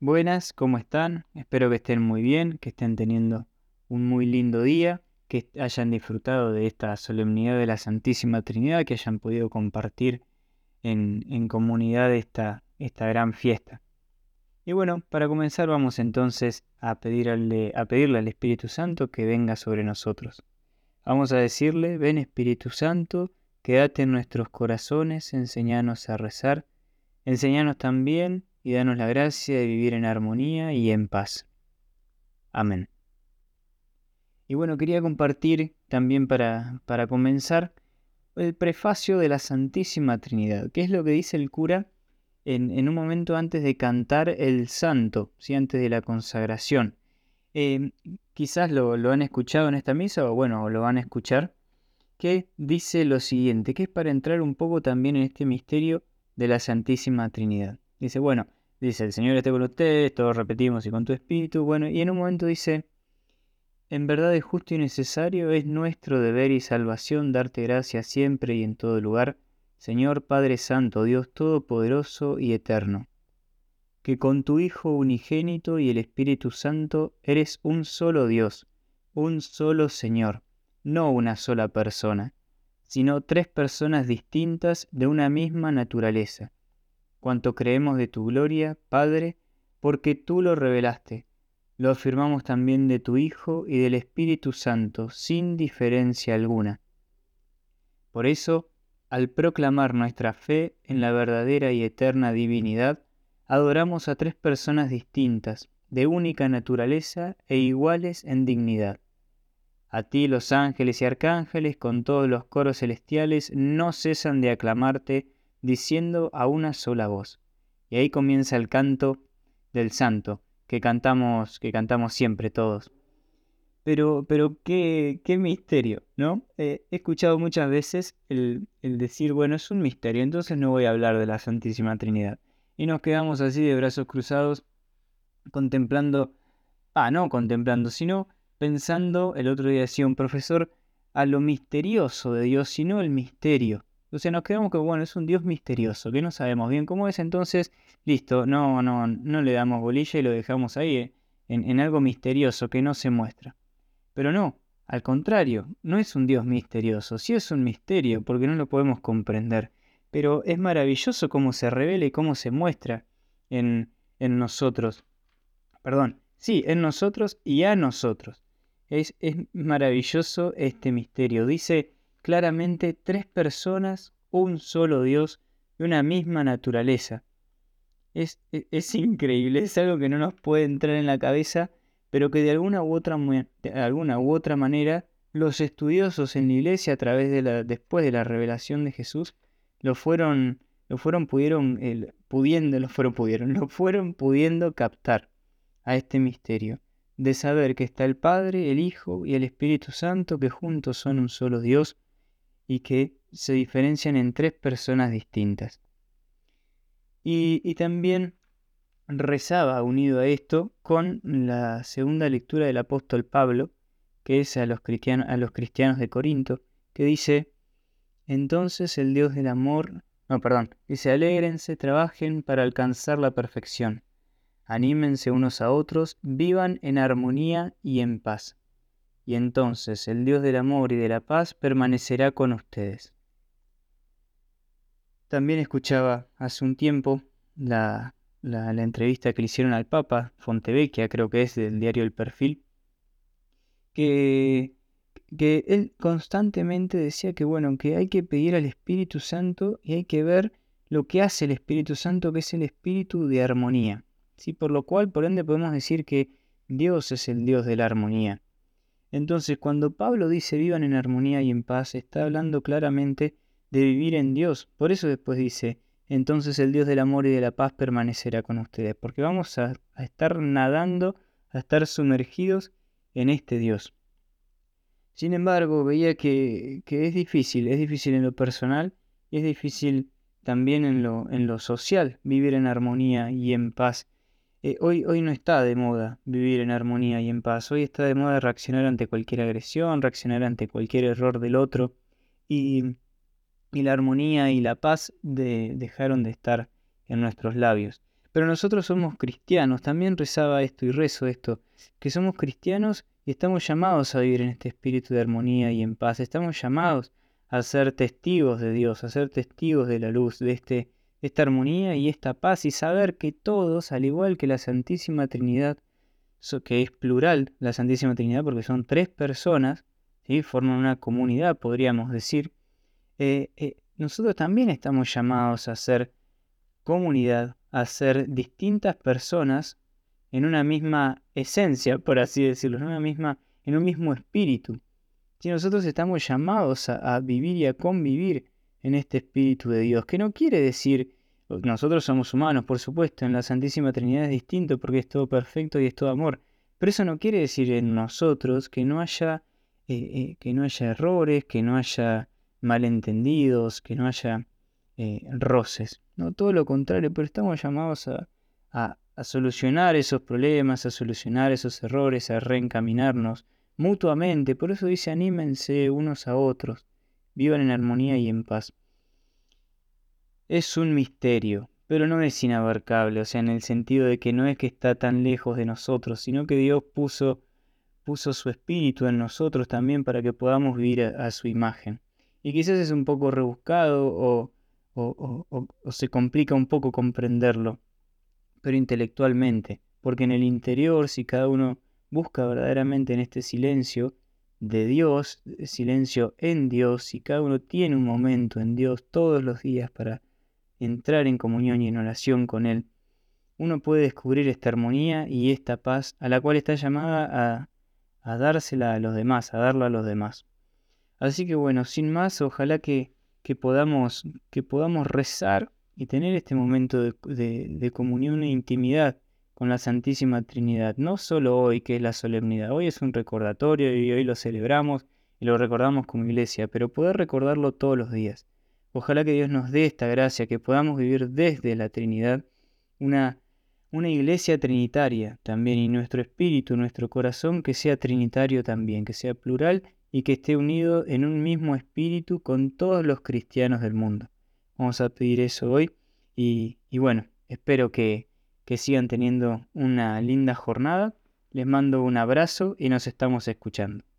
Buenas, ¿cómo están? Espero que estén muy bien, que estén teniendo un muy lindo día, que hayan disfrutado de esta solemnidad de la Santísima Trinidad, que hayan podido compartir en, comunidad esta, esta gran fiesta. Y bueno, para comenzar vamos entonces a, pedirle, a pedirle al Espíritu Santo que venga sobre nosotros. Vamos a decirle, ven Espíritu Santo, quédate en nuestros corazones, enseñanos a rezar, enseñanos también y danos la gracia de vivir en armonía y en paz. Amén. Y bueno, quería compartir también para, para comenzar el prefacio de la Santísima Trinidad, que es lo que dice el cura en, un momento antes de cantar el santo, ¿sí? antes de la consagración. Eh, quizás lo, lo, han escuchado en esta misa o bueno, lo van a escuchar, que dice lo siguiente, que es para entrar un poco también en este misterio de la Santísima Trinidad. Dice, bueno, Dice, el Señor esté con ustedes, todos repetimos y con tu espíritu. Bueno, y en un momento dice, en verdad es justo y necesario, es nuestro deber y salvación darte gracias siempre y en todo lugar, Señor Padre Santo, Dios Todopoderoso y Eterno, que con tu Hijo unigénito y el Espíritu Santo eres un solo Dios, un solo Señor, no una sola persona, sino tres personas distintas de una misma naturaleza cuanto creemos de tu gloria, Padre, porque tú lo revelaste. Lo afirmamos también de tu Hijo y del Espíritu Santo, sin diferencia alguna. Por eso, al proclamar nuestra fe en la verdadera y eterna divinidad, adoramos a tres personas distintas, de única naturaleza e iguales en dignidad. A ti los ángeles y arcángeles, con todos los coros celestiales, no cesan de aclamarte, diciendo a una sola voz. Y ahí comienza el canto del santo, que cantamos, que cantamos siempre todos. Pero, pero qué, qué misterio, ¿no? Eh, he escuchado muchas veces el, el decir, bueno, es un misterio, entonces no voy a hablar de la Santísima Trinidad. Y nos quedamos así de brazos cruzados, contemplando, ah, no contemplando, sino pensando, el otro día decía un profesor, a lo misterioso de Dios, sino el misterio. Sea, nos quedamos que, bueno, es un Dios misterioso, que no sabemos bien cómo es, entonces, listo, no, no, no le damos bolilla y lo dejamos ahí, eh, en, en algo misterioso que no se muestra. Pero no, al contrario, no es un Dios misterioso, sí es un misterio, porque no lo podemos comprender, pero es maravilloso cómo se revela y cómo se muestra en, en nosotros. Perdón, sí, en nosotros y a nosotros. Es, es maravilloso este misterio. Dice claramente tres personas, un solo Dios y una misma naturaleza. Es, e, es, increíble, es algo que no nos puede entrar en la cabeza, pero que de alguna u otra, de alguna u otra manera los estudiosos en la iglesia a través de la, después de la revelación de Jesús lo fueron, lo fueron pudieron, pudiendo, lo fueron pudieron, lo fueron pudiendo captar a este misterio de saber que está el Padre, el Hijo y el Espíritu Santo que juntos son un solo Dios y que se diferencian en tres personas distintas. Y, también rezaba unido a esto con la segunda lectura del apóstol Pablo, que es a los, cristianos, a los cristianos de Corinto, que dice, entonces el Dios del amor, no, perdón, dice, alégrense, trabajen para alcanzar la perfección, anímense unos a otros, vivan en armonía y en paz y entonces el Dios del amor y de la paz permanecerá con ustedes. También escuchaba hace un tiempo la, la, entrevista que le hicieron al Papa, Fontevecchia, creo que es del diario El Perfil, que, que él constantemente decía que bueno, que hay que pedir al Espíritu Santo y hay que ver lo que hace el Espíritu Santo, que es el espíritu de armonía. ¿sí? Por lo cual, por ende, podemos decir que Dios es el Dios de la armonía. Entonces, cuando Pablo dice vivan en armonía y en paz, está hablando claramente de vivir en Dios. Por eso después dice, entonces el Dios del amor y de la paz permanecerá con ustedes, porque vamos a, estar nadando, a estar sumergidos en este Dios. Sin embargo, veía que, es difícil, es difícil en lo personal y es difícil también en lo social, vivir en armonía y en paz. Eh, hoy, hoy no está de moda vivir en armonía y en paz. Hoy está de moda reaccionar ante cualquier agresión, reaccionar ante cualquier error del otro. Y, y la armonía y la paz de, dejaron de estar en nuestros labios. Pero nosotros somos cristianos, también rezaba esto y rezo esto, que somos cristianos y estamos llamados a vivir en este espíritu de armonía y en paz, estamos llamados a ser testigos de Dios, a ser testigos de la luz, de este, esta armonía y esta paz y saber que todos, al igual que la Santísima Trinidad, que es plural la Santísima Trinidad porque son tres personas, ¿sí? forman una comunidad, podríamos decir, eh, eh, nosotros también estamos llamados a ser comunidad, a ser distintas personas en una misma esencia, por así decirlo, en, una misma, en un mismo espíritu. Si nosotros estamos llamados a, vivir y a convivir en este espíritu de Dios, que no quiere decir, nosotros somos humanos, por supuesto, en la Santísima Trinidad es distinto porque es todo perfecto y es todo amor, pero eso no quiere decir en nosotros que no haya, eh, eh, que no haya errores, que no haya malentendidos, que no haya eh, roces. No, todo lo contrario, pero estamos llamados a, a, solucionar esos problemas, a solucionar esos errores, a reencaminarnos mutuamente. Por eso dice, anímense unos a otros, vivan en armonía y en paz. Es un misterio, pero no es inabarcable, o sea, en el sentido de que no es que está tan lejos de nosotros, sino que Dios puso, puso su espíritu en nosotros también para que podamos vivir a su imagen. Y quizás es un poco rebuscado o, se complica un poco comprenderlo, pero intelectualmente, porque en el interior, si cada uno busca verdaderamente en este silencio de Dios, silencio en Dios, si cada uno tiene un momento en Dios todos los días para entrar en comunión y en oración con Él, uno puede descubrir esta armonía y esta paz a la cual está llamada a, a dársela a los demás, a darla a los demás. Así que bueno, sin más, ojalá que, que, podamos, que podamos rezar y tener este momento de, comunión e intimidad con la Santísima Trinidad. No solo hoy, que es la solemnidad, hoy es un recordatorio y hoy lo celebramos y lo recordamos como iglesia, pero poder recordarlo todos los días. Ojalá que Dios nos dé esta gracia, que podamos vivir desde la Trinidad una, una iglesia trinitaria también y nuestro espíritu, nuestro corazón que sea trinitario también, que sea plural y que esté unido en un mismo espíritu con todos los cristianos del mundo. Vamos a pedir eso hoy y, bueno, espero que, que sigan teniendo una linda jornada. Les mando un abrazo y nos estamos escuchando.